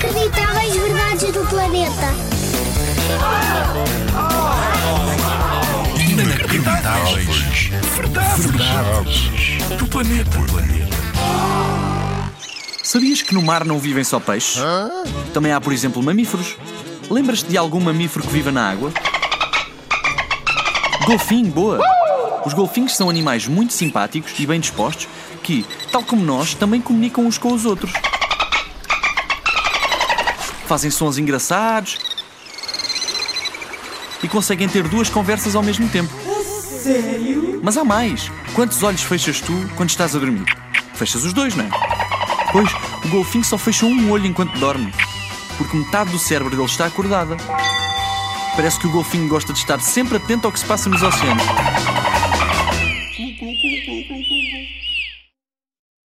Inacreditáveis verdades do planeta. Inacreditáveis. Verdades. Verdades. Do planeta. Sabias que no mar não vivem só peixes? Também há, por exemplo, mamíferos. Lembras-te de algum mamífero que viva na água? Golfinho, boa! Os golfinhos são animais muito simpáticos e bem dispostos que, tal como nós, também comunicam uns com os outros fazem sons engraçados e conseguem ter duas conversas ao mesmo tempo. Sério? Mas há mais. Quantos olhos fechas tu quando estás a dormir? Fechas os dois, não é? Pois, o golfinho só fecha um olho enquanto dorme, porque metade do cérebro dele está acordada. Parece que o golfinho gosta de estar sempre atento ao que se passa nos oceanos.